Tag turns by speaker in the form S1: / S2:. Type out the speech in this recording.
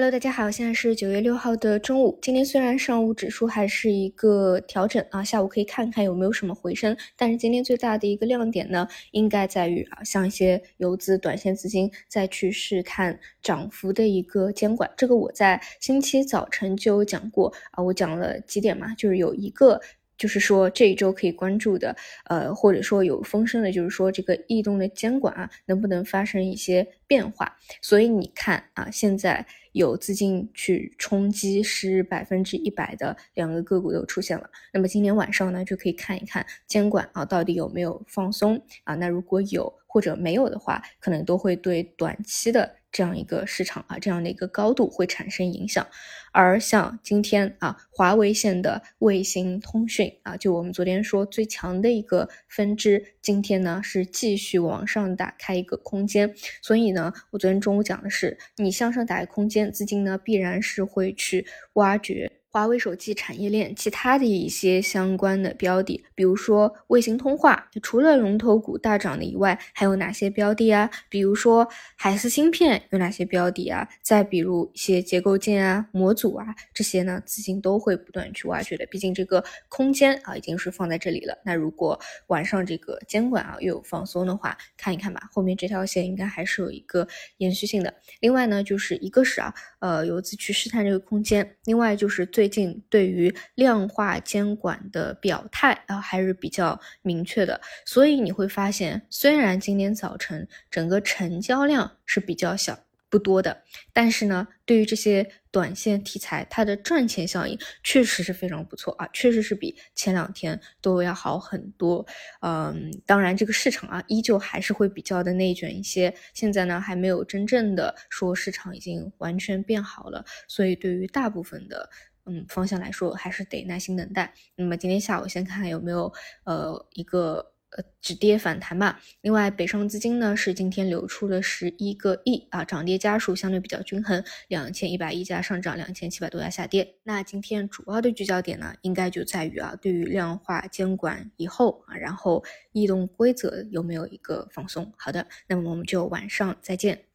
S1: Hello，大家好，现在是九月六号的中午。今天虽然上午指数还是一个调整啊，下午可以看看有没有什么回升。但是今天最大的一个亮点呢，应该在于啊，像一些游资、短线资金再去试探涨幅的一个监管。这个我在星期早晨就有讲过啊，我讲了几点嘛，就是有一个。就是说这一周可以关注的，呃，或者说有风声的，就是说这个异动的监管啊，能不能发生一些变化？所以你看啊，现在有资金去冲击是百分之一百的两个个股都出现了。那么今天晚上呢，就可以看一看监管啊到底有没有放松啊？那如果有或者没有的话，可能都会对短期的。这样一个市场啊，这样的一个高度会产生影响，而像今天啊，华为线的卫星通讯啊，就我们昨天说最强的一个分支，今天呢是继续往上打开一个空间，所以呢，我昨天中午讲的是，你向上打开空间，资金呢必然是会去挖掘。华为手机产业链其他的一些相关的标的，比如说卫星通话，除了龙头股大涨的以外，还有哪些标的啊？比如说海思芯片有哪些标的啊？再比如一些结构件啊、模组啊这些呢，资金都会不断去挖掘的。毕竟这个空间啊已经是放在这里了。那如果晚上这个监管啊又有放松的话，看一看吧，后面这条线应该还是有一个延续性的。另外呢，就是一个是啊，呃，游资去试探这个空间，另外就是最。最近对于量化监管的表态啊还是比较明确的，所以你会发现，虽然今天早晨整个成交量是比较小。不多的，但是呢，对于这些短线题材，它的赚钱效应确实是非常不错啊，确实是比前两天都要好很多。嗯，当然这个市场啊，依旧还是会比较的内卷一些。现在呢，还没有真正的说市场已经完全变好了，所以对于大部分的嗯方向来说，还是得耐心等待。那么今天下午先看看有没有呃一个。呃，止跌反弹吧。另外，北上资金呢是今天流出了十一个亿啊，涨跌家数相对比较均衡，两千一百亿家上涨，两千七百多家下跌。那今天主要的聚焦点呢，应该就在于啊，对于量化监管以后啊，然后异动规则有没有一个放松？好的，那么我们就晚上再见。